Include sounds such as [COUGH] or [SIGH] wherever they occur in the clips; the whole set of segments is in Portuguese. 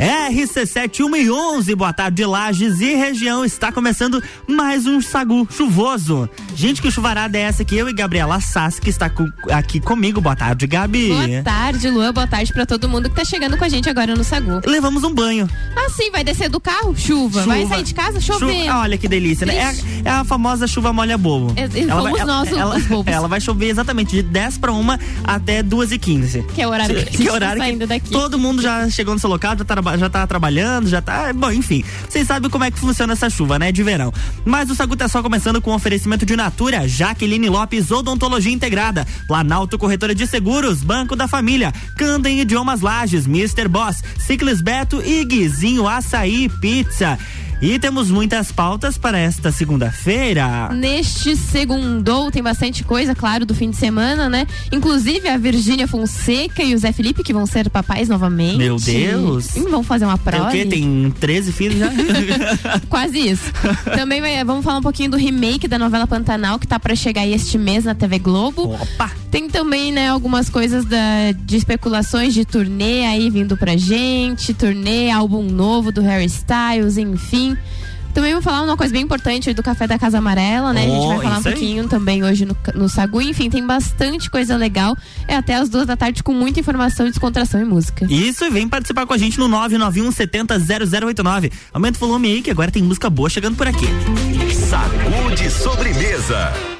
RC7 1 e 11, boa tarde, Lages e região. Está começando mais um sagu chuvoso. Gente, que chuvarada é essa aqui? Eu e Gabriela Sass, que está com, aqui comigo. Boa tarde, Gabi. Boa tarde, Luan. Boa tarde para todo mundo que tá chegando com a gente agora no sagu. Levamos um banho. Ah, sim, vai descer do carro? Chuva. chuva. Vai sair de casa? Chovendo. Chuva. Olha que delícia, né? É a, é a, famosa chuva molha bobo. É, ela vai, nós ela, os bobos. Ela vai chover exatamente de 10 para 1 até 2 e 15 Que é o horário que, [LAUGHS] que, é horário tá saindo daqui. Todo mundo já chegou no seu local, já tá, já tá trabalhando, já tá. Bom, enfim. Vocês sabem como é que funciona essa chuva, né? De verão. Mas o Sagu tá só começando com oferecimento de Natura, Jaqueline Lopes Odontologia Integrada, Planalto Corretora de Seguros, Banco da Família, Candem Idiomas Lages, Mr. Boss, Ciclis Beto e Guizinho Açaí Pizza. E temos muitas pautas para esta segunda-feira. Neste segundo tem bastante coisa, claro, do fim de semana, né? Inclusive a Virgínia Fonseca e o Zé Felipe, que vão ser papais novamente. Meu Deus! E vão fazer uma prova. o quê? Tem 13 filhos já? [LAUGHS] Quase isso. Também vai, vamos falar um pouquinho do remake da novela Pantanal, que tá para chegar aí este mês na TV Globo. Opa! Tem também, né, algumas coisas da, de especulações de turnê aí vindo pra gente, turnê, álbum novo do Harry Styles, enfim. Também vou falar uma coisa bem importante do Café da Casa Amarela, né? Oh, a gente vai falar um pouquinho aí. também hoje no, no Sagu. Enfim, tem bastante coisa legal. É até as duas da tarde com muita informação, descontração e música. Isso, e vem participar com a gente no 991 70 0089. Aumenta o volume aí que agora tem música boa chegando por aqui. Sagu de sobremesa.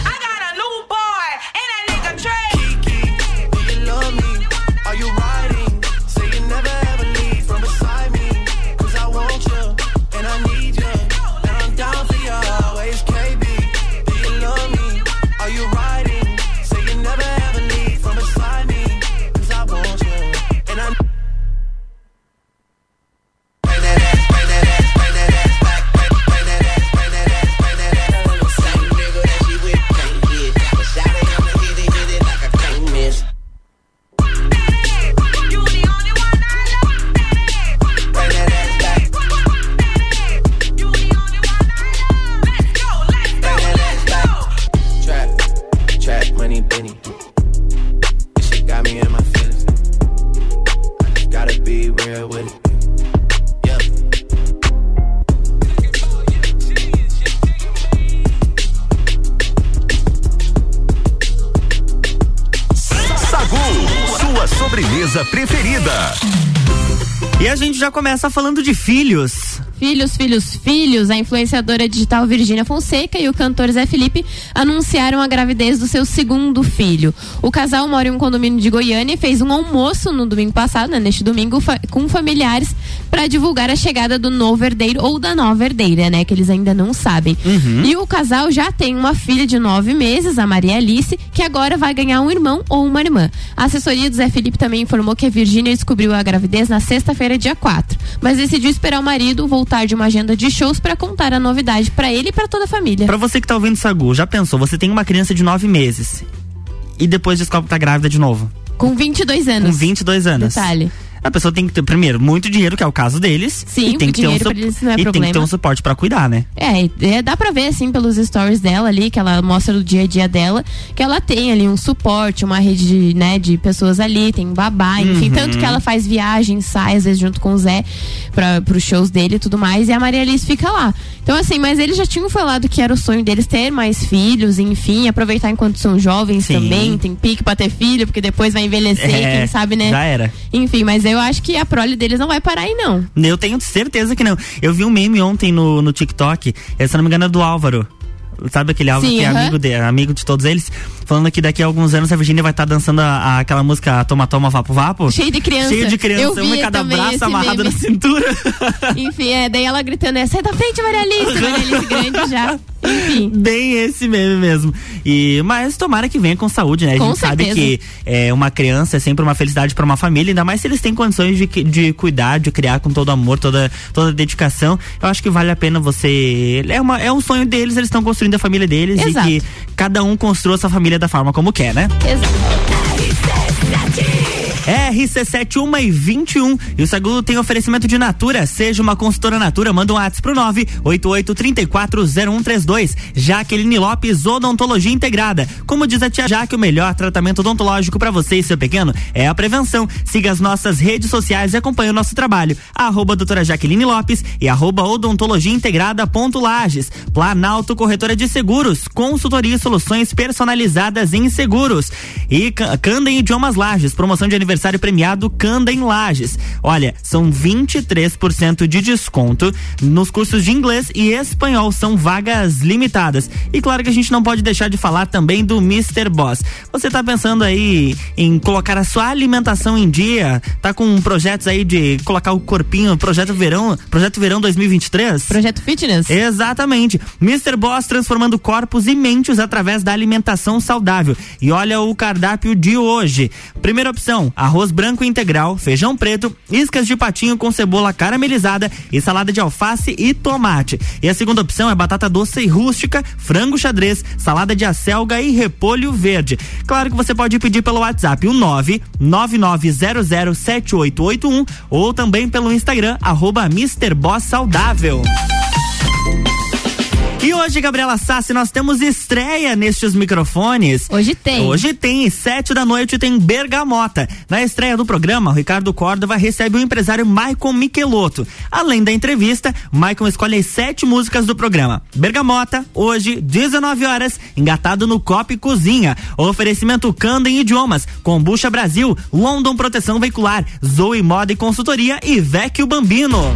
Começa falando de filhos. Filhos, filhos, filhos, a influenciadora digital Virgínia Fonseca e o cantor Zé Felipe anunciaram a gravidez do seu segundo filho. O casal mora em um condomínio de Goiânia e fez um almoço no domingo passado, né, neste domingo, com familiares para divulgar a chegada do novo herdeiro ou da nova herdeira, né, que eles ainda não sabem. E o casal já tem uma filha de nove meses, a Maria Alice, que agora vai ganhar um irmão ou uma irmã. A assessoria do Zé Felipe também informou que a Virgínia descobriu a gravidez na sexta-feira, dia 4, mas decidiu esperar o marido voltar de uma agenda de shows para contar a novidade para ele e para toda a família. Pra você que tá ouvindo Sagu, já pensou? Você tem uma criança de nove meses e depois descobre que tá grávida de novo. Com 22 anos. Com 22 anos. Detalhe. A pessoa tem que ter, primeiro, muito dinheiro, que é o caso deles. Sim, e tem o que ter um dinheiro su- pra eles não é E tem que ter um suporte pra cuidar, né? É, é, dá pra ver assim pelos stories dela ali, que ela mostra do dia a dia dela, que ela tem ali um suporte, uma rede de, né, de pessoas ali, tem babá, enfim, Uhum. tanto que ela faz viagens, sai às vezes junto com o Zé pra, pros shows dele e tudo mais, e a Maria Alice fica lá. Então assim, mas eles já tinham falado que era o sonho deles ter mais filhos, enfim, aproveitar enquanto são jovens Sim. também, tem pique pra ter filho, porque depois vai envelhecer, É, quem sabe, né? Já era. Enfim, mas eu acho que a prole deles não vai parar aí, não. Eu tenho certeza que não. Eu vi um meme ontem no, no TikTok, eh, se não me engano, é do Álvaro. Sabe aquele Álvaro Sim, que é aham. amigo, de, amigo de todos eles? Falando que daqui a alguns anos a Virgínia vai estar dançando a- a- aquela música Toma Toma Vapo Vapo. Cheio de criança. Cheio de criança, Eu uma em cada braço amarrado meme. na cintura. [LAUGHS] Enfim, é, daí ela gritando, é, sai da frente, Maria Alice, [LAUGHS] Maria Alice grande já. Enfim. [LAUGHS] Bem esse meme mesmo. E, mas tomara que venha com saúde, né? A Com gente sabe certeza. que é, uma criança é sempre uma felicidade para uma família, ainda mais se eles têm condições de, de cuidar, de criar com todo amor, toda, toda dedicação. Eu acho que vale a pena você. É, uma, é um sonho deles, eles estão construindo a família deles Exato. e que cada um construa sua família da forma como quer, né? Exato. RC7 1 e 21. E o Sagu tem oferecimento de Natura. Seja uma consultora Natura, manda um WhatsApp pro 988340132. Jaqueline Lopes, Odontologia Integrada. Como diz a tia Jaque, o melhor tratamento odontológico para você e seu pequeno é a prevenção. Siga as nossas redes sociais e acompanhe o nosso trabalho. Arroba doutora Jaqueline Lopes e arroba odontologia integrada ponto Lages. Planalto Corretora de Seguros, consultoria e soluções personalizadas em seguros. E Ca- Candem Idiomas Lages, promoção de aniversário aniversário premiado Canda em Lages. Olha, são 23% de desconto nos cursos de inglês e espanhol, são vagas limitadas. E claro que a gente não pode deixar de falar também do Mr. Boss. Você tá pensando aí em colocar a sua alimentação em dia? Tá com projetos aí de colocar o corpinho, projeto verão, projeto verão 2023? Projeto Fitness? Exatamente. Mr. Boss transformando corpos e mentes através da alimentação saudável. E olha o cardápio de hoje. Primeira opção: arroz branco integral, feijão preto, iscas de patinho com cebola caramelizada e salada de alface e tomate. E a segunda opção é batata doce e rústica, frango xadrez, salada de acelga e repolho verde. Claro que você pode pedir pelo WhatsApp o 999007881 ou também pelo Instagram arroba Mr. Boss Saudável. E hoje, Gabriela Sassi, nós temos estreia nestes microfones. Hoje tem. Hoje tem, sete da noite tem Bergamota. Na estreia do programa, o Ricardo Córdova recebe o empresário Maicon Michelotto. Além da entrevista, Maicon escolhe as sete músicas do programa. Bergamota, hoje, 19 horas, engatado no Copa e Cozinha. Oferecimento Candem Idiomas, Combucha Brasil, London Proteção Veicular, Zoe Moda e Consultoria e Vecchio Bambino.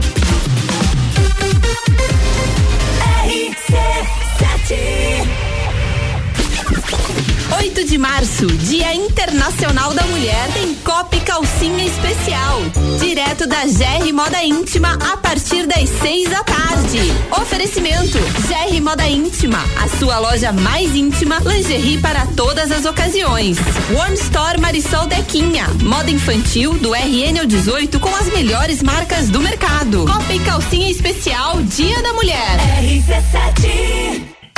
8 de março, Dia Internacional da Mulher, tem Copa e Calcinha Especial. Direto da GR Moda Íntima a partir das 6 da tarde. Oferecimento: GR Moda Íntima, a sua loja mais íntima, lingerie para todas as ocasiões. One Store Marisol Dequinha, moda infantil do RN ao 18 com as melhores marcas do mercado. Copa e Calcinha Especial, Dia da Mulher. RC7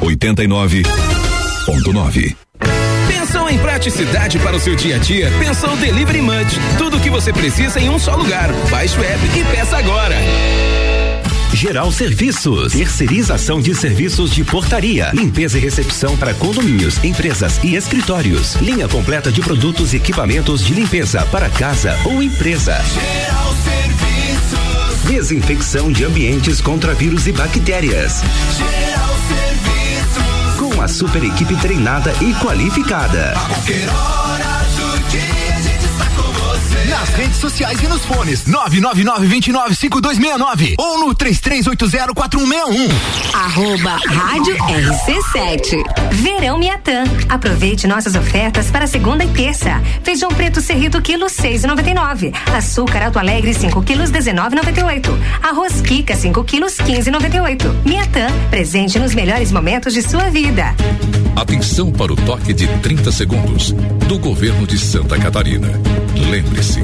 89.9. Pensou em praticidade para o seu dia a dia? Pensou Delivery Munch. Tudo o que você precisa em um só lugar. Baixe o app e peça agora. Geral Serviços, terceirização de serviços de portaria, limpeza e recepção para condomínios, empresas e escritórios. Linha completa de produtos e equipamentos de limpeza para casa ou empresa. Geral Serviços. Desinfecção de ambientes contra vírus e bactérias. Geral Serviços. Com a super equipe treinada e qualificada. Nas redes sociais e nos fones 999-295269 ou no 33804161. Arroba Rádio RC7. Verão Miatã. Aproveite nossas ofertas para segunda e terça. Feijão preto serrito quilo 6,99. Açúcar Alto Alegre 5 quilos 19,98. Arroz Kika 5 quilos 15,98. Miatã. Presente nos melhores momentos de sua vida. Atenção para o toque de 30 segundos do governo de Santa Catarina. Lembre-se,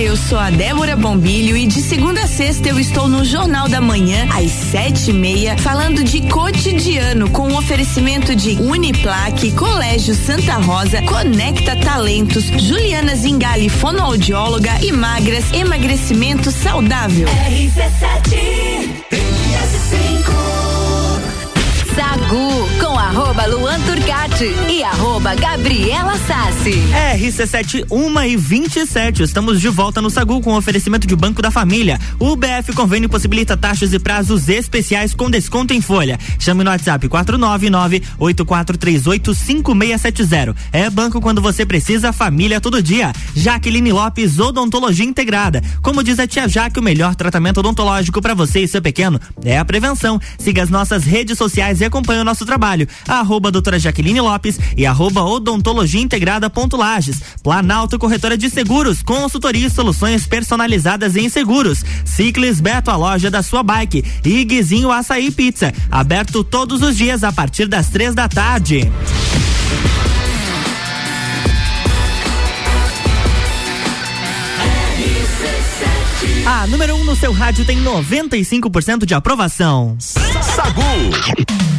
Eu sou a Débora Bombilho e de segunda a sexta eu estou no Jornal da Manhã, às sete e meia, falando de cotidiano com um oferecimento de Uniplaque, Colégio Santa Rosa, Conecta Talentos, Juliana Zingali, fonoaudióloga e magras, emagrecimento saudável. RC7 arroba Luan Turcati e arroba Gabriela Sassi. RC7 1 e 27. Estamos de volta no Sagu com oferecimento de Banco da Família. O BF Convênio possibilita taxas e prazos especiais com desconto em folha. Chame no WhatsApp 499-8438-5670. É banco quando você precisa, família todo dia. Jaqueline Lopes, Odontologia Integrada. Como diz a tia Jaque, o melhor tratamento odontológico para você e seu pequeno é a prevenção. Siga as nossas redes sociais e acompanhe o nosso trabalho. Arroba doutora Jaqueline Lopes e arroba odontologia integrada ponto Lages. Planalto Corretora de Seguros, consultoria e soluções personalizadas em seguros. Ciclis Beto, a loja da sua bike. E Guizinho Açaí Pizza, aberto todos os dias a partir das três da tarde. A número 1 um no seu rádio tem 95% de aprovação. Sagu.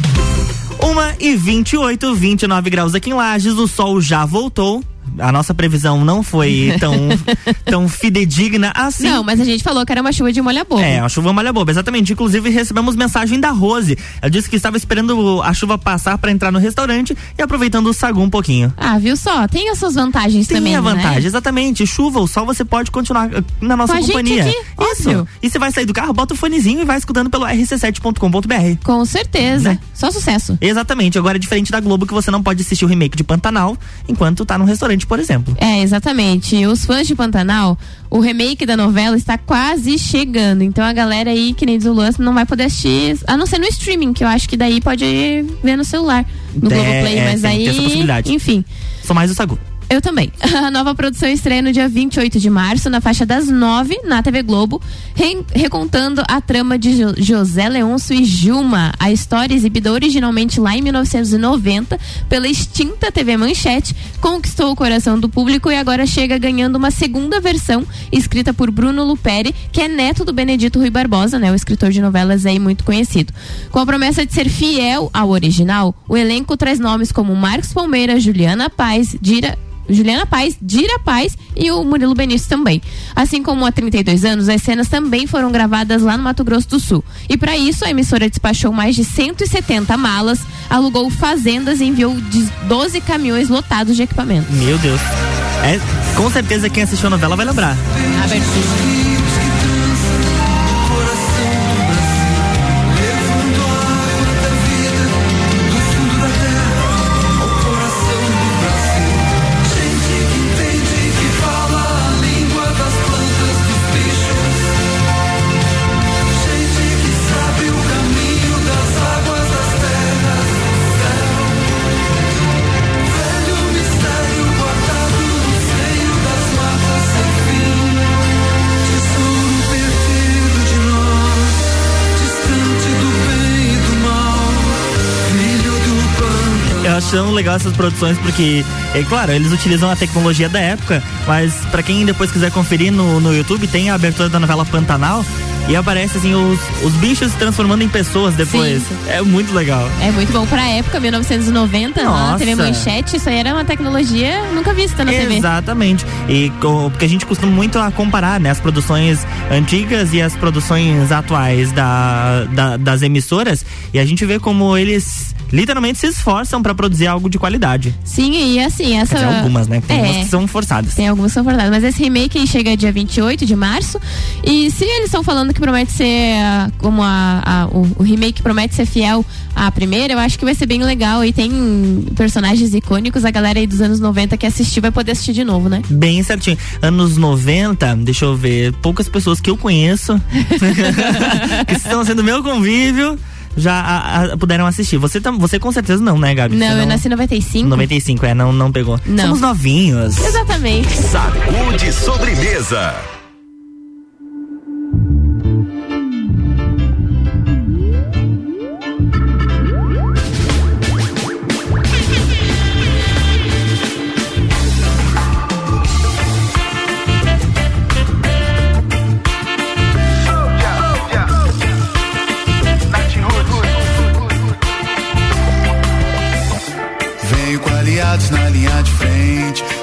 Uma e 28, 29 graus aqui em Lages, o sol já voltou. A nossa previsão não foi [LAUGHS] tão, tão fidedigna assim. Não, mas a gente falou que era uma chuva de molha boba. É, uma chuva molha boba, exatamente. Inclusive recebemos mensagem da Rose. Ela disse que estava esperando a chuva passar para entrar no restaurante e aproveitando o sagu um pouquinho. Ah, viu só? Tem as suas vantagens Tem também. a vantagem, Né? exatamente. Chuva ou sol, você pode continuar eh, na nossa Com a gente companhia. aqui, Isso. óbvio. E você vai sair do carro, bota o fonezinho e vai escutando pelo rc7.com.br. Com certeza. Né? Só sucesso. Exatamente. Agora é diferente da Globo que você não pode assistir o remake de Pantanal enquanto tá num restaurante, por exemplo. É, exatamente. Os fãs de Pantanal, o remake da novela está quase chegando. Então a galera aí, que nem diz o Luan, não vai poder assistir, a não ser no streaming, que eu acho que daí pode ver no celular, no É, Globoplay, é, mas aí. tem essa possibilidade. Enfim. Sou mais o Sagu. Eu também. [LAUGHS] A nova produção estreia no dia 28 de março, na faixa das 9, na TV Globo, re- recontando a trama de Jo- José Leôncio e Gilma. A história, exibida originalmente lá em 1990 pela extinta TV Manchete, conquistou o coração do público e agora chega ganhando uma segunda versão, escrita por Bruno Luperi, que é neto do Benedito Rui Barbosa, né, o escritor de novelas aí muito conhecido. Com a promessa de ser fiel ao original, o elenco traz nomes como Marcos Palmeira, Juliana Paz, Dira Juliana Paz, Dira Paz e o Murilo Benício também. Assim como há 32 anos, as cenas também foram gravadas lá no Mato Grosso do Sul. E para isso, a emissora despachou mais de 170 malas, alugou fazendas e enviou de 12 caminhões lotados de equipamento. Meu Deus. É, com certeza quem assistiu a novela vai lembrar. Abertura. Tão legal essas produções porque, é claro, eles utilizam a tecnologia da época, mas pra quem depois quiser conferir no, no YouTube, tem a abertura da novela Pantanal e aparece assim os, os bichos se transformando em pessoas depois. Sim. É muito legal. É muito bom pra época, 1990, lá na Nossa. TV Manchete, isso aí era uma tecnologia nunca vista na TV. Exatamente. E porque a gente costuma muito a comparar, né, as produções antigas e as produções atuais da, da- das emissoras, e a gente vê como eles literalmente se esforçam pra produzir algo de qualidade. Sim, e assim, essa. Dizer, algumas, né? Tem É. umas que são forçadas. Tem algumas que são forçadas. Mas esse remake chega dia 28 de março. E se eles estão falando que promete ser como a, a- o, o remake promete ser fiel à primeira, eu acho que vai ser bem legal. E tem personagens icônicos, a galera aí dos anos 90 que assistiu vai poder assistir de novo, né? Bem certinho. Anos 90, deixa eu ver, poucas pessoas que eu conheço [LAUGHS] que estão sendo meu convívio já a- a- puderam assistir. Você, tam, você com certeza não, né, Gabi? Não, Você eu nasci em 95. 95, é, não, não pegou. Não. Somos novinhos. Exatamente. Sagu de sobremesa.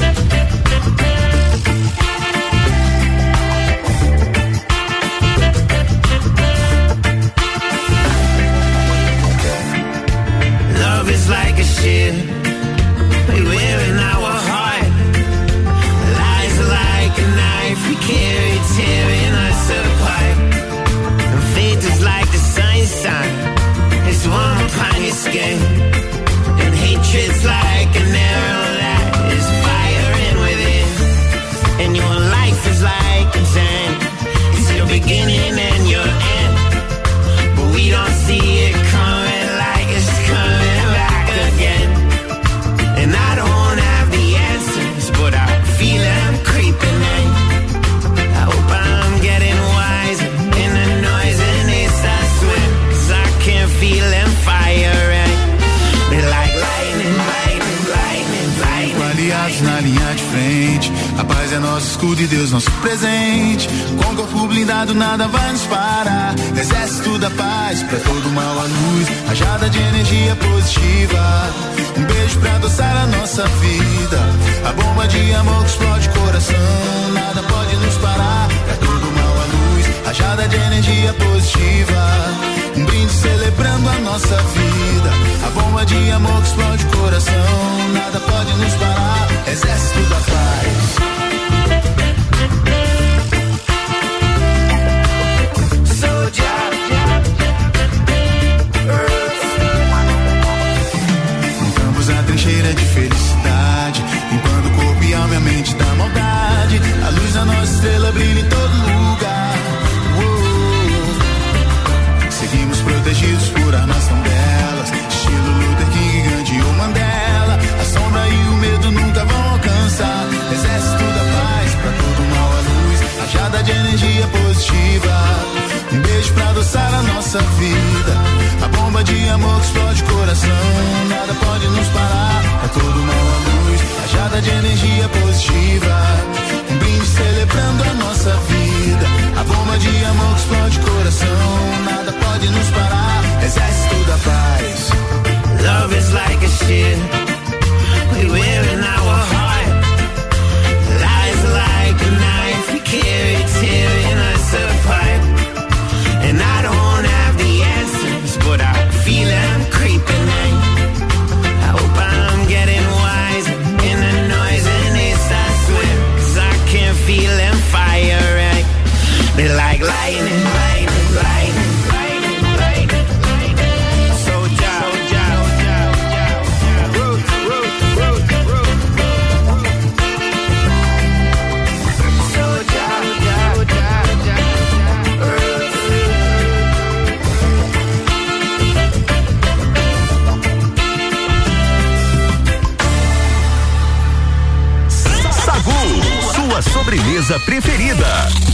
Thank you. energia positiva. Um brinde celebrando a nossa vida. A bomba de amor que explode coração. Nada pode nos parar. Exército da paz. Love is like a shit. empresa preferida.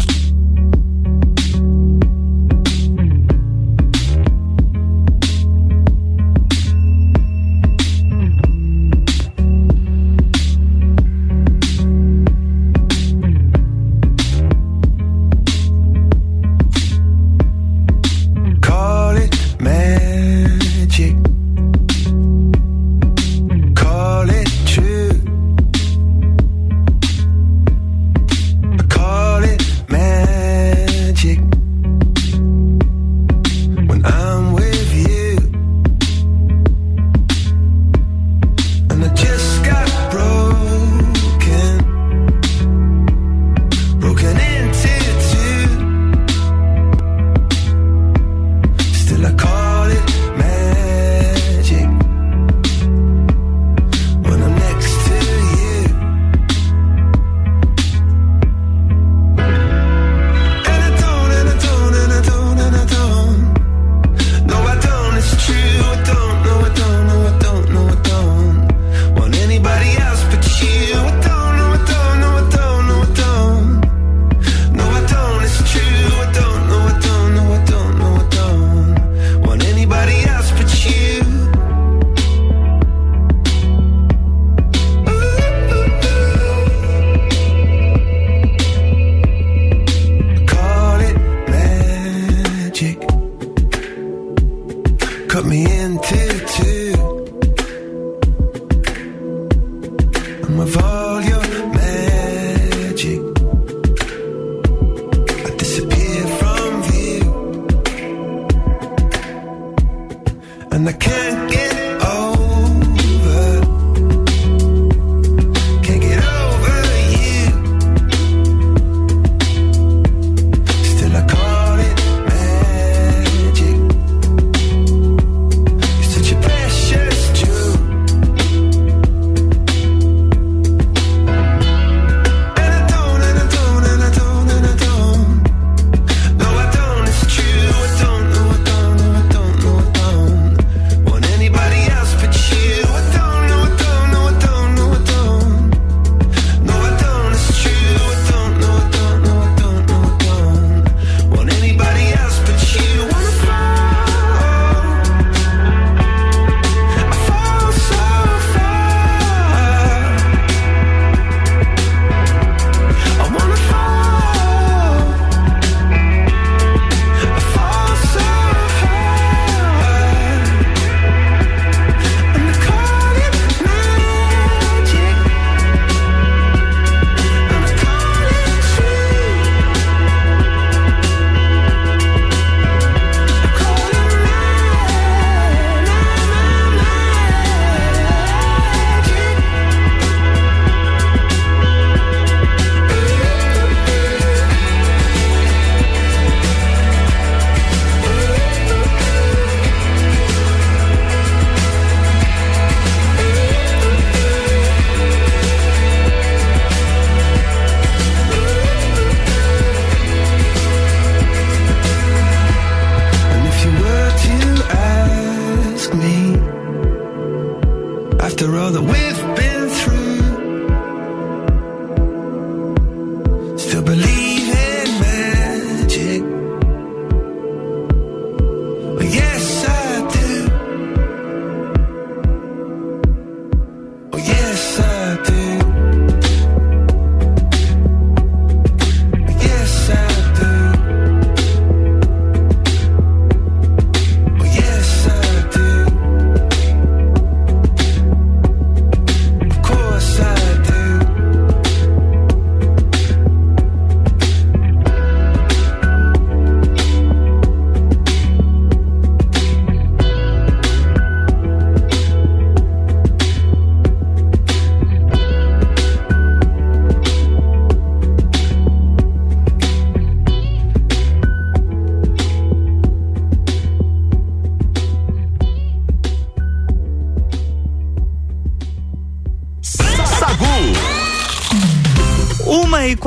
my vibe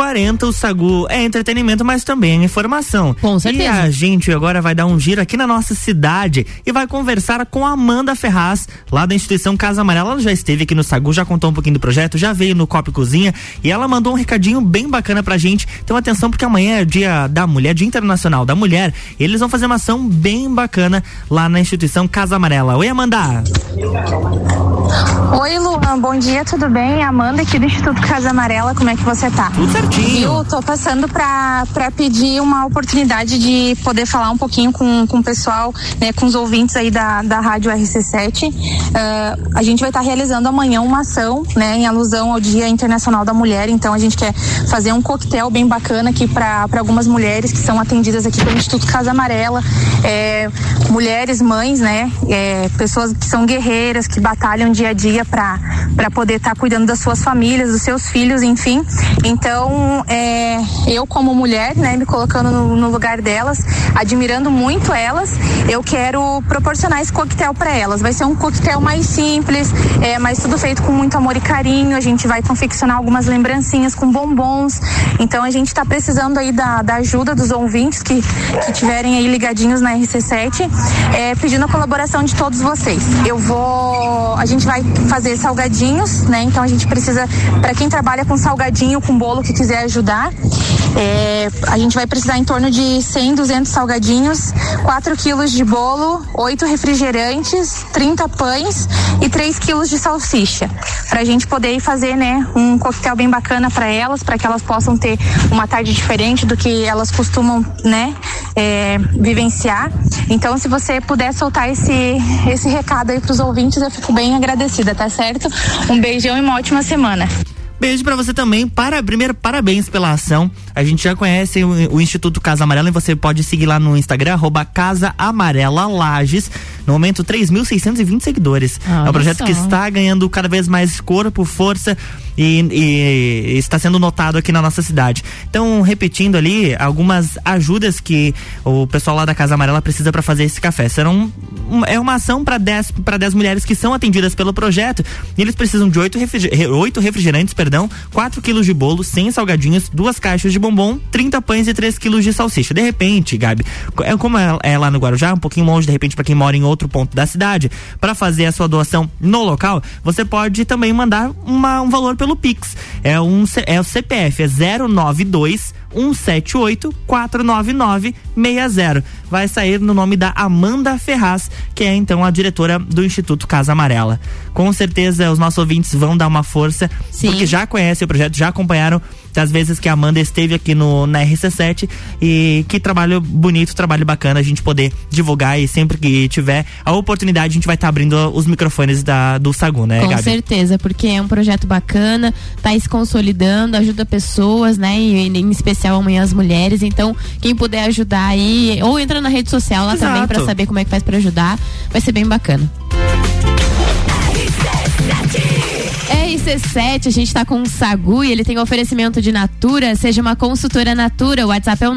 40 o Sagu é entretenimento, mas também é informação. Com certeza. E a gente agora vai dar um giro aqui na nossa cidade e vai conversar com a Amanda Ferraz, lá da instituição Casa Amarela. Ela já esteve aqui no Sagu, já contou um pouquinho do projeto, já veio no Copo Cozinha e ela mandou um recadinho bem bacana pra gente. Então atenção, porque amanhã é dia da mulher, dia internacional da mulher. E eles vão fazer uma ação bem bacana lá na instituição Casa Amarela. Oi, Amanda! Oi, Luan, bom dia, tudo bem? Amanda aqui do Instituto Casa Amarela, como é que você tá? Tudo certinho. Eu tô passando pra pedir uma oportunidade de poder falar um pouquinho com, com o pessoal, né, com os ouvintes aí da, da Rádio RC7. Uh, a gente vai estar tá realizando amanhã uma ação, né, em alusão ao Dia Internacional da Mulher, então a gente quer fazer um coquetel bem bacana aqui para algumas mulheres que são atendidas aqui pelo Instituto Casa Amarela, é, mulheres, mães, né, é, pessoas que são guerreiras, que batalham dia a dia para poder estar tá cuidando das suas famílias, dos seus filhos, enfim. Então, é, eu como mulher, né, me colocando no, no, lugar delas, admirando muito elas, eu quero proporcionar esse coquetel para elas. Vai ser um coquetel mais simples, é, mas tudo feito com muito amor e carinho. A gente vai confeccionar algumas lembrancinhas com bombons. Então, a gente está precisando aí da, da ajuda dos ouvintes que que tiverem aí ligadinhos na RC7, é, pedindo a colaboração de todos vocês. Eu vou, a gente vai fazer salgadinhos, né? Então a gente precisa, para quem trabalha com salgadinho, com bolo que quiser ajudar, é, a gente vai precisar em torno de 100, 200 salgadinhos, 4 quilos de bolo, 8 refrigerantes, 30 pães e 3 quilos de salsicha. Para a gente poder fazer, né, um coquetel bem bacana para elas, para que elas possam ter uma tarde diferente do que elas costumam, né, é, vivenciar. Então, se você puder soltar esse, esse recado aí para os ouvintes, eu fico bem agradecida, tá certo? Um beijão e uma ótima semana. Beijo para você também. Para, primeiro, parabéns pela ação. A gente já conhece o, o, Instituto Casa Amarela e você pode seguir lá no Instagram, arroba Casa Amarela Lages. No momento, 3.620 seguidores. é um projeto só. que está ganhando cada vez mais corpo, força e, e, está sendo notado aqui na nossa cidade. Então, repetindo ali, algumas ajudas que o pessoal lá da Casa Amarela precisa para fazer esse café. Serão é uma ação para 10 para 10 mulheres que são atendidas pelo projeto e eles precisam de 8 refriger, refrigerantes, perdão, 4 quilos de bolo, 100 salgadinhos, duas caixas de bombom, 30 pães e 3 quilos de salsicha. De repente, Gabi, é como é, é lá no Guarujá, um pouquinho longe, de repente, para quem mora em outro ponto da cidade, para fazer a sua doação no local, você pode também mandar uma, um valor pelo Pix. É, um, é o CPF, é 092 178 499 60. Vai sair no nome da Amanda Ferraz, que é então a diretora do Instituto Casa Amarela. Com certeza os nossos ouvintes vão dar uma força, Sim. porque já conhecem o projeto, já acompanharam das vezes que a Amanda esteve aqui no, na RC7 e que trabalho bonito, trabalho bacana a gente poder divulgar e sempre que tiver a oportunidade a gente vai estar tá abrindo os microfones da, do Sagu, né, Com Gabi? certeza, porque é um projeto bacana, tá se consolidando, ajuda pessoas, né, e, em especial amanhã as mulheres, então quem puder ajudar aí, ou entra na rede social lá Exato. também para saber como é que faz para ajudar, vai ser bem bacana. RC7, a gente está com o Sagu e ele tem oferecimento de Natura. Seja uma consultora Natura. O WhatsApp é o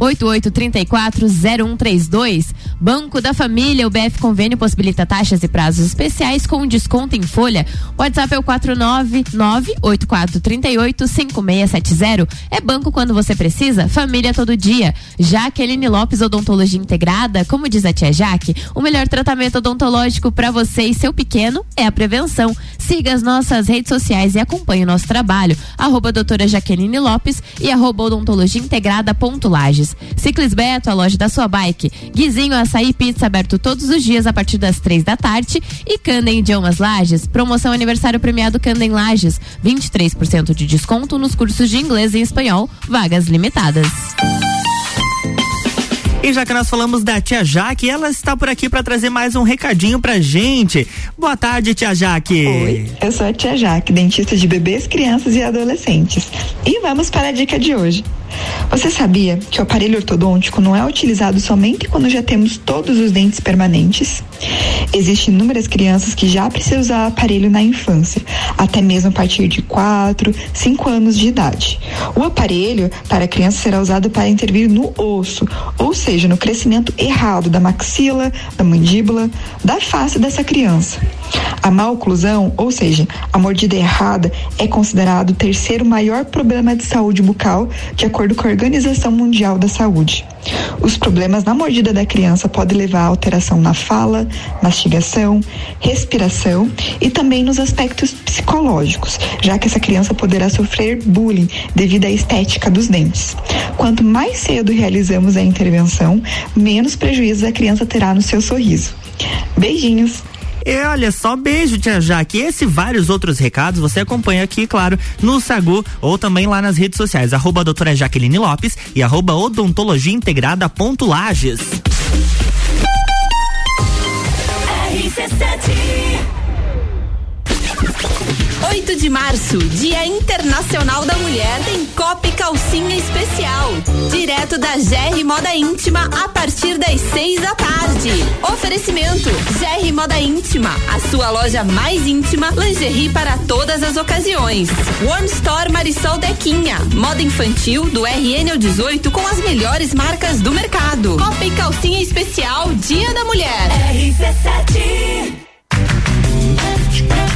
988340132. Banco da Família, o BF Convênio possibilita taxas e prazos especiais com desconto em folha. O WhatsApp é o 49984385670. É banco quando você precisa, família todo dia. Jaqueline Lopes Odontologia Integrada, como diz a tia Jaque, o melhor tratamento odontológico para você e seu pequeno é a prevenção. Siga as nossas nossas redes sociais e acompanhe o nosso trabalho. Arroba doutora Jaqueline Lopes e arroba odontologia integrada ponto Lages. Ciclis Beto, a loja da sua bike. Guizinho Açaí Pizza aberto todos os dias a partir das três da tarde. E Candem Idiomas Lages. Promoção aniversário premiado Candem Lages. 23% de desconto nos cursos de inglês e espanhol. Vagas limitadas. E já que nós falamos da tia Jaque, ela está por aqui para trazer mais um recadinho pra gente. Boa tarde, tia Jaque. Oi, eu sou a tia Jaque, dentista de bebês, crianças e adolescentes. E vamos para a dica de hoje. Você sabia que o aparelho ortodôntico não é utilizado somente quando já temos todos os dentes permanentes? Existem inúmeras crianças que já precisam usar aparelho na infância, até mesmo a partir de 4, 5 anos de idade. O aparelho para a criança será usado para intervir no osso, ou seja, no crescimento errado da maxila, da mandíbula, da face dessa criança. A maloclusão, ou seja, a mordida errada, é considerado o terceiro maior problema de saúde bucal, de acordo com a Organização Mundial da Saúde. Os problemas na mordida da criança podem levar a alteração na fala, mastigação, respiração e também nos aspectos psicológicos, já que essa criança poderá sofrer bullying devido à estética dos dentes. Quanto mais cedo realizamos a intervenção, menos prejuízos a criança terá no seu sorriso. Beijinhos! E olha só, beijo, Tia Jaque. Esse e vários outros recados você acompanha aqui, claro, no Sagu ou também lá nas redes sociais, arroba doutora Jaqueline Lopes e arroba odontologia integrada ponto Lages. RC7 8 de março, Dia Internacional da Mulher, tem Copa e Calcinha Especial. Direto da GR Moda Íntima a partir das 6 da tarde. Oferecimento: GR Moda Íntima, a sua loja mais íntima, lingerie para todas as ocasiões. One Store Marisol Dequinha, moda infantil do RN ao 18 com as melhores marcas do mercado. Copa e Calcinha Especial, Dia da Mulher. RC7 a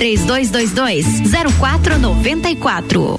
3222 0494.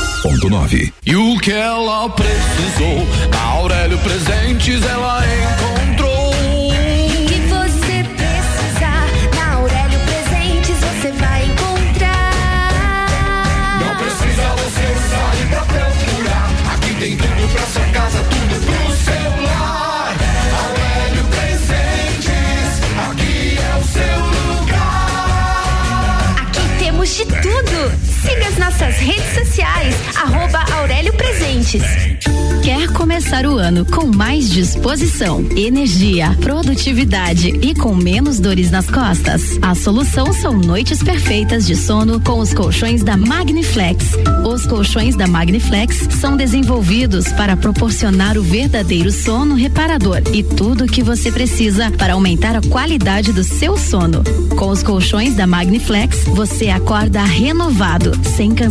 ponto nove. E o que ela precisou, na Aurélio Presentes ela encontrou. Nossas redes sociais, arroba Aurélio Presentes. Quer começar o ano com mais disposição, energia, produtividade e com menos dores nas costas? A solução são noites perfeitas de sono com os colchões da Magniflex. Os colchões da Magniflex são desenvolvidos para proporcionar o verdadeiro sono reparador e tudo o que você precisa para aumentar a qualidade do seu sono. Com os colchões da Magniflex, você acorda renovado, sem cansaço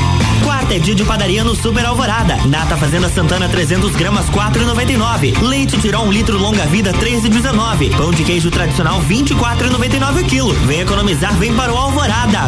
É dia de padaria no Super Alvorada. Nata Fazenda Santana 300 gramas 4,99. Leite Tirol 1 litro longa vida 13,19. Pão de queijo tradicional 24,99 o quilo. Vem economizar, vem para o Alvorada.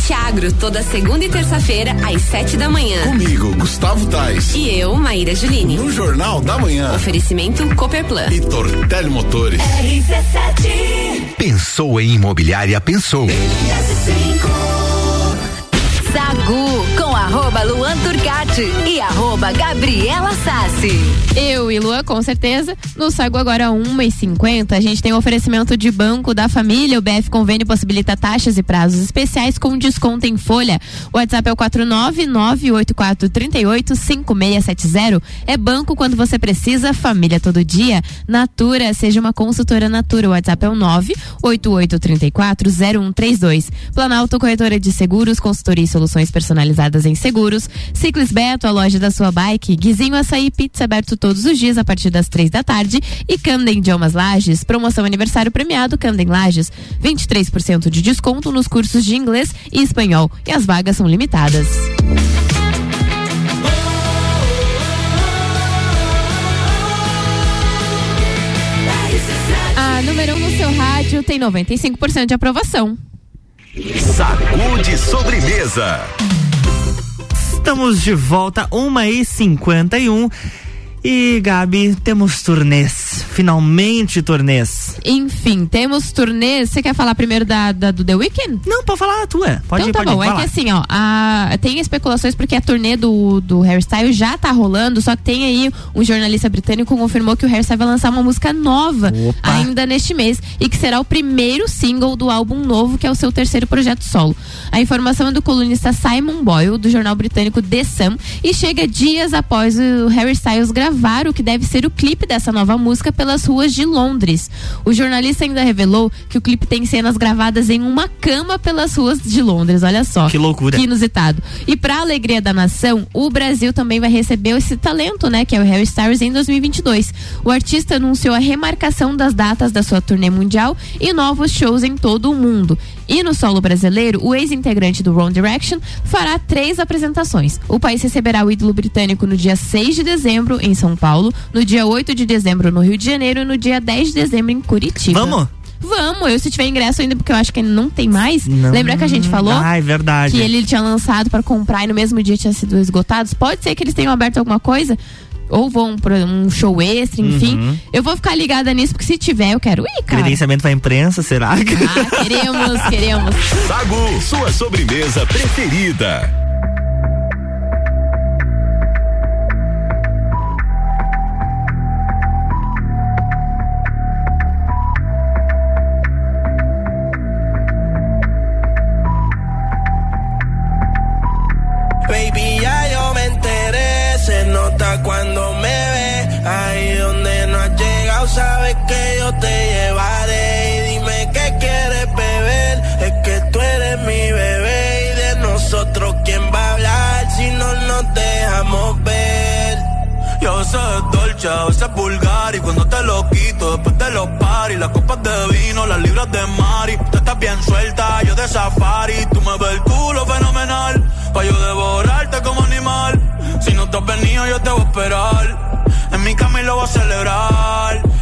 RC7 Agro, toda segunda e terça-feira, às sete da manhã. Comigo, Gustavo Tais. E eu, Maíra Juline. No Jornal da Manhã. Oferecimento Cooperplan. E Tortelli Motores. RC7. Pensou em imobiliária, pensou. Sagu com arroba Luan Turcati e arroba Gabriela Sassi. Eu e Lua, com certeza. No Sagu agora 1h50, a gente tem um oferecimento de banco da família. O BF Convênio possibilita taxas e prazos especiais com desconto em folha. O WhatsApp é o 49984385670. É banco quando você precisa, família todo dia. Natura, seja uma consultora Natura. O WhatsApp é o 988340132. Planalto Corretora de Seguros, consultoria e soluções personalizadas em seguros. Ciclis Beto, a loja da sua bike. Guizinho Açaí Pizza aberto todos os dias a partir das três da tarde. E Camden Idiomas Lages, promoção aniversário premiado Camden Lages. 23% de desconto nos cursos de inglês e espanhol. E as vagas são limitadas. A número 1 um no seu rádio tem 95% de aprovação. Sacude sobremesa. Estamos de volta, 1h51. E Gabi, temos turnês. Finalmente turnês. Enfim, temos turnês. Você quer falar primeiro da, da- do The Weeknd? Não, pode falar a tua. Pode então ir, tá pode ir, bom, é vai que assim, ó, a- tem especulações porque a turnê do, do hairstyle já tá rolando, só que tem aí um jornalista britânico confirmou que o hairstyle vai lançar uma música nova ainda neste mês e que será o primeiro single do álbum novo, que é o seu terceiro projeto solo. A informação é do colunista Simon Boyle, do jornal britânico The Sun, e chega dias após o Harry Styles gravar o que deve ser o clipe dessa nova música pelas ruas de Londres. O jornalista ainda revelou que o clipe tem cenas gravadas em uma cama pelas ruas de Londres. Olha só. Que loucura. Que inusitado. E pra alegria da nação, o Brasil também vai receber esse talento, né, que é o Harry Styles em 2022. O artista anunciou a remarcação das datas da sua turnê mundial e novos shows em todo o mundo. E no solo brasileiro, o ex-integrante do One Direction fará três apresentações. O país receberá o ídolo britânico no dia 6 de dezembro em São Paulo, no dia 8 de dezembro no Rio de Janeiro e no dia 10 de dezembro em Curitiba. Vamos? Vamos, eu se tiver ingresso ainda, porque eu acho que não tem mais. Não. Lembra que a gente falou? Ah, é verdade. Que ele tinha lançado pra comprar e no mesmo dia tinha sido esgotados. Pode ser que eles tenham aberto alguma coisa. Ou vão pra um show extra, enfim. Uhum. Eu vou ficar ligada nisso, porque se tiver, eu quero ir, cara. Credenciamento pra imprensa, será? Ah, queremos, queremos. Sagu, sua sobremesa preferida. Te llevaré. Y dime qué quieres beber, es que tú eres mi bebé. Y de nosotros, ¿quién va a hablar si no nos dejamos ver? Yo es dolce, a veces es vulgar. Y cuando te lo quito después de los paris Las copas de vino, las libras de mari. Tú estás bien suelta, yo de safari. Tú me ves el culo fenomenal Pa' yo devorarte como animal. Si no te has venido yo te voy a esperar. En mi cama y lo voy a celebrar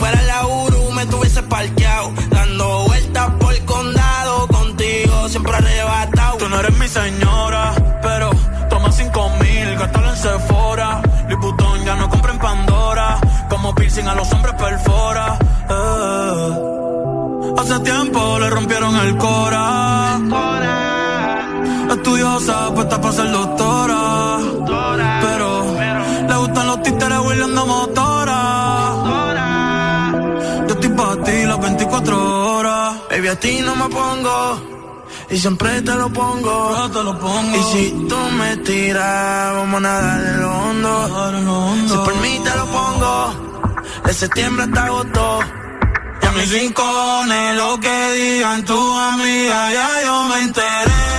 fuera la Uru me tuviese parqueado. Dando vueltas por el condado contigo, siempre arrebatado. Tú no eres mi señora, pero toma cinco mil, gástalo en Sephora. Vuitton ya no compra en Pandora. Como piercing a los hombres perfora. eh. Hace tiempo le rompieron el cora. Estudiosa, puesta para ser doctora. Pero le gustan los títeres huirleando motora. Baby, a ti no me pongo. Y siempre te lo pongo. te lo pongo. Y si tú me tiras, vamos a nadar en lo hondo. Si por mí te lo pongo. De septiembre hasta agosto. Y a mis rincones, lo que digan tu amiga, ya yo me enteré.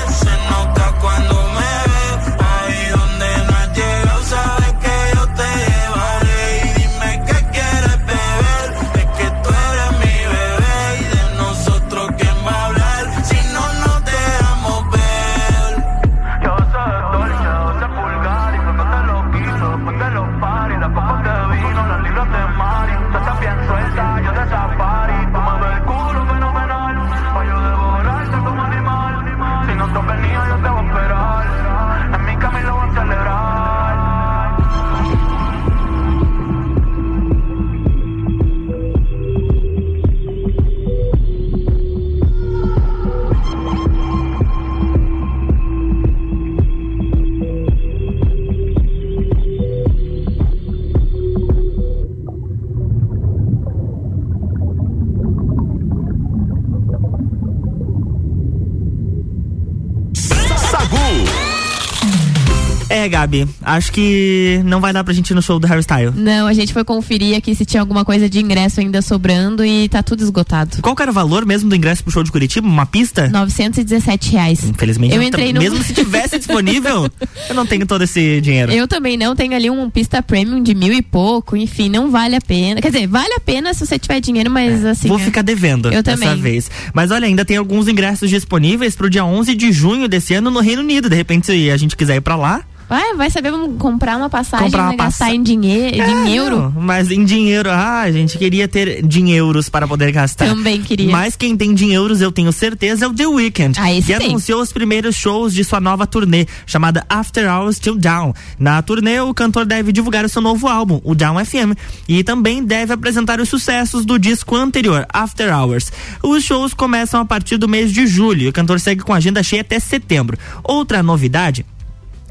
É, Gabi, acho que não vai dar pra gente ir no show do Harry Styles. Não, a gente foi conferir aqui se tinha alguma coisa de ingresso ainda sobrando e tá tudo esgotado. Qual que era o valor mesmo do ingresso pro show de Curitiba? Uma pista? 917 reais. Infelizmente, Eu entrei no- mesmo se tivesse [LAUGHS] disponível, eu não tenho todo esse dinheiro. Eu também não, tem ali um pista premium de mil e pouco, enfim, não vale a pena. Quer dizer, vale a pena se você tiver dinheiro, mas assim. Vou é- ficar devendo Eu dessa também. vez. Mas olha, ainda tem alguns ingressos disponíveis pro dia 11 de junho desse ano no Reino Unido. De repente, se a gente quiser ir pra lá. Vai, vai saber, vamos comprar uma passagem, Comprar uma né, gastar passa- em dinheiro, É, dinheiro. não, mas em dinheiro, ah, a gente queria ter dinheiros para poder gastar. Também queria. Mas quem tem dinheiros, eu tenho certeza, é o The Weeknd. Ah, esse que tem. anunciou os primeiros shows de sua nova turnê, chamada After Hours Till Down. Na turnê, o cantor deve divulgar o seu novo álbum, o Down FM, e também deve apresentar os sucessos do disco anterior, After Hours. Os shows começam a partir do mês de julho e o cantor segue com a agenda cheia até setembro. Outra novidade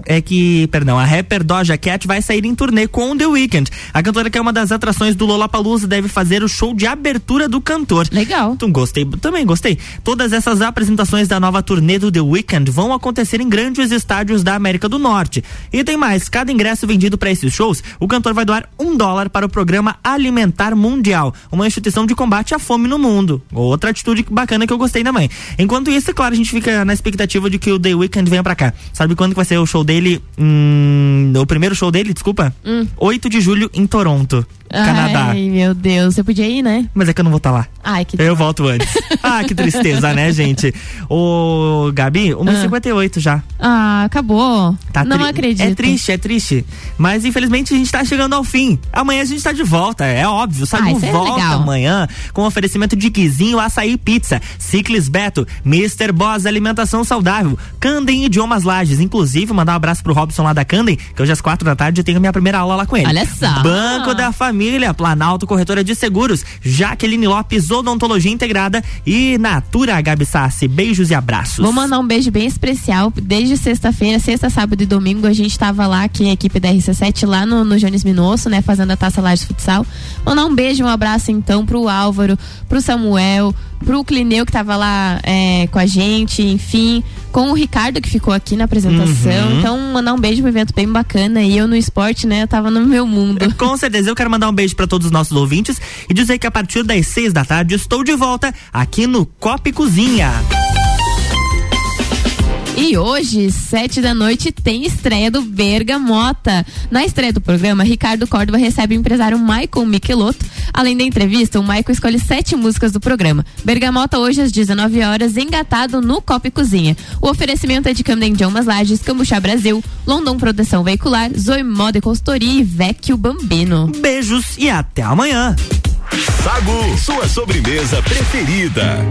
é que, perdão, a rapper Doja Cat vai sair em turnê com The Weeknd. A cantora que é uma das atrações do Lollapalooza deve fazer o show de abertura do cantor. Legal. Então, gostei, também gostei. Todas essas apresentações da nova turnê do The Weeknd vão acontecer em grandes estádios da América do Norte. E tem mais, cada ingresso vendido para esses shows, o cantor vai doar um dólar para o programa Alimentar Mundial, uma instituição de combate à fome no mundo. Outra atitude bacana que eu gostei também. Enquanto isso, é claro, a gente fica na expectativa de que o The Weeknd venha pra cá. Sabe quando que vai ser o show dele? Hum, o primeiro show dele, desculpa? 8 de julho em Toronto, Canadá. Ai, meu Deus, você podia ir, né? Mas é que eu não vou estar lá. Ai, que Eu volto antes. [LAUGHS] ah, que tristeza, né, gente? Ô, Gabi, 1h58 já. Ah, acabou. Tá não acredito. É triste, é triste. Mas infelizmente a gente tá chegando ao fim. Amanhã a gente tá de volta, é óbvio. Sabe, Ah, isso é volta legal. amanhã com oferecimento de Guizinho Açaí Pizza, Ciclis Beto, Mr. Boss Alimentação Saudável, Candem Idiomas Lages. Inclusive, mandar abraço pro Robson lá da Candem, que hoje às quatro da tarde eu tenho minha primeira aula lá com ele. Olha só. Banco da Família, Planalto Corretora de Seguros, Jaqueline Lopes Odontologia Integrada e Natura Gabi Sassi. Beijos e abraços. Vou mandar um beijo bem especial. Desde sexta-feira, sexta, sábado e domingo, a gente tava lá, aqui, a equipe da RC7, lá no, no Jones Minosso, né? Fazendo a taça lá de futsal. Mandar um beijo, um abraço então pro Álvaro, pro Samuel, pro Clineu que tava lá é, com a gente, enfim, com o Ricardo que ficou aqui na apresentação. Uhum. Então, mandar um beijo, um evento bem bacana. E eu no esporte, né? Eu tava no meu mundo. [LAUGHS] Com certeza, eu quero mandar um beijo para todos os nossos ouvintes e dizer que a partir das seis da tarde estou de volta aqui no Copa e Cozinha. E hoje, sete da noite, tem estreia do Bergamota. Na estreia do programa, Ricardo Córdova recebe o empresário Michael Michelotto. Além da entrevista, o Michael escolhe sete músicas do programa. Bergamota hoje às 19 horas, engatado no Copa e Cozinha. O oferecimento é de Camden Idiomas Lages, Cambuchá Brasil, London Proteção Veicular, Zoe Moda e Consultoria e Vecchio Bambino. Beijos e até amanhã. Sagu, sua sobremesa preferida.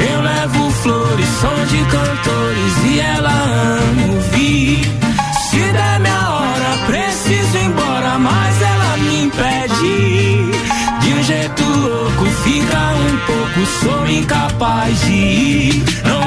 Eu levo flores, som de cantores e ela ama ouvir. Se der minha hora, preciso ir embora, mas ela me impede. De um jeito louco, fica um pouco, sou incapaz de ir. Não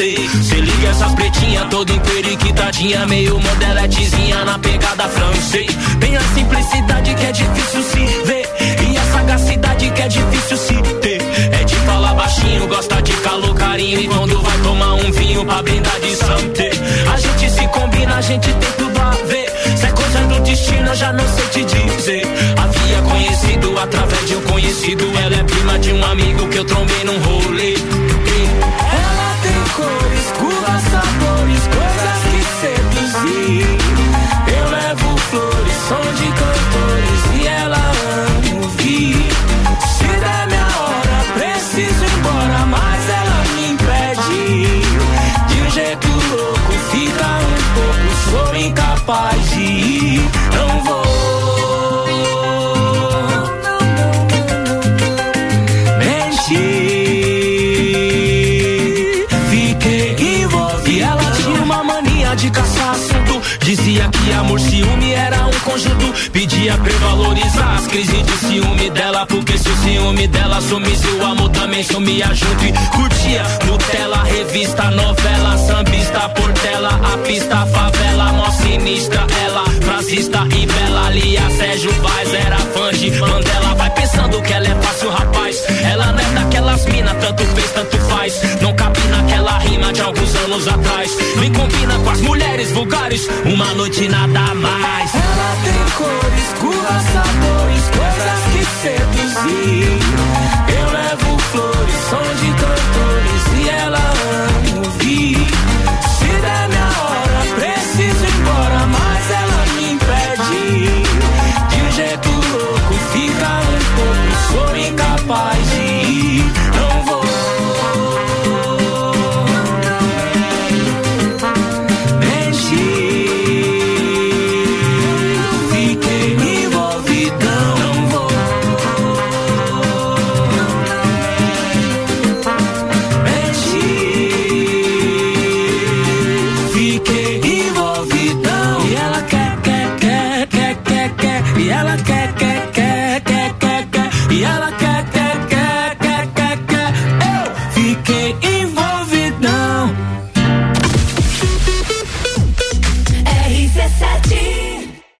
ver. Se liga essas pretinhas, toda emperiquitadinha, meio modeletezinha na pegada francês. Bem a simplicidade que é difícil se ver. E a sagacidade que é difícil se ter. É de falar baixinho, gosta de calor, carinho. E quando vai tomar um vinho pra brindar de santé. A gente se combina, a gente tem tudo a ver. Se é coisa do destino, eu já não sei te dizer. Havia conhecido através de um conhecido. Ela é prima de um amigo que eu trombei num rolê. Cores, curvas, sabores, coisas que seduzir. Eu levo flores, som de cantores Dizia que amor, ciúme era um conjunto. Pedia pra eu valorizar as crises de ciúme dela. Porque se o ciúme dela sumisse, o amor também sumia junto. E curtia Nutella, revista, novela, sambista, portela, a pista, favela, mó sinistra. Ela, frasista e bela, Lia, Sérgio Vaz, era fã de Mandela. Vai pensando que ela é fácil, rapaz. Ela não é daquelas mina, tanto fez, tanto faz. Não cabe naquela rima de alguns anos atrás. Me combina com as mulheres vulgares, uma noite nada mais. Ela tem cores, curvas, sabores, coisas que seduzir. Eu levo flores, som de cantores e ela ama ouvir. Se der minha hora, preciso ir embora, mas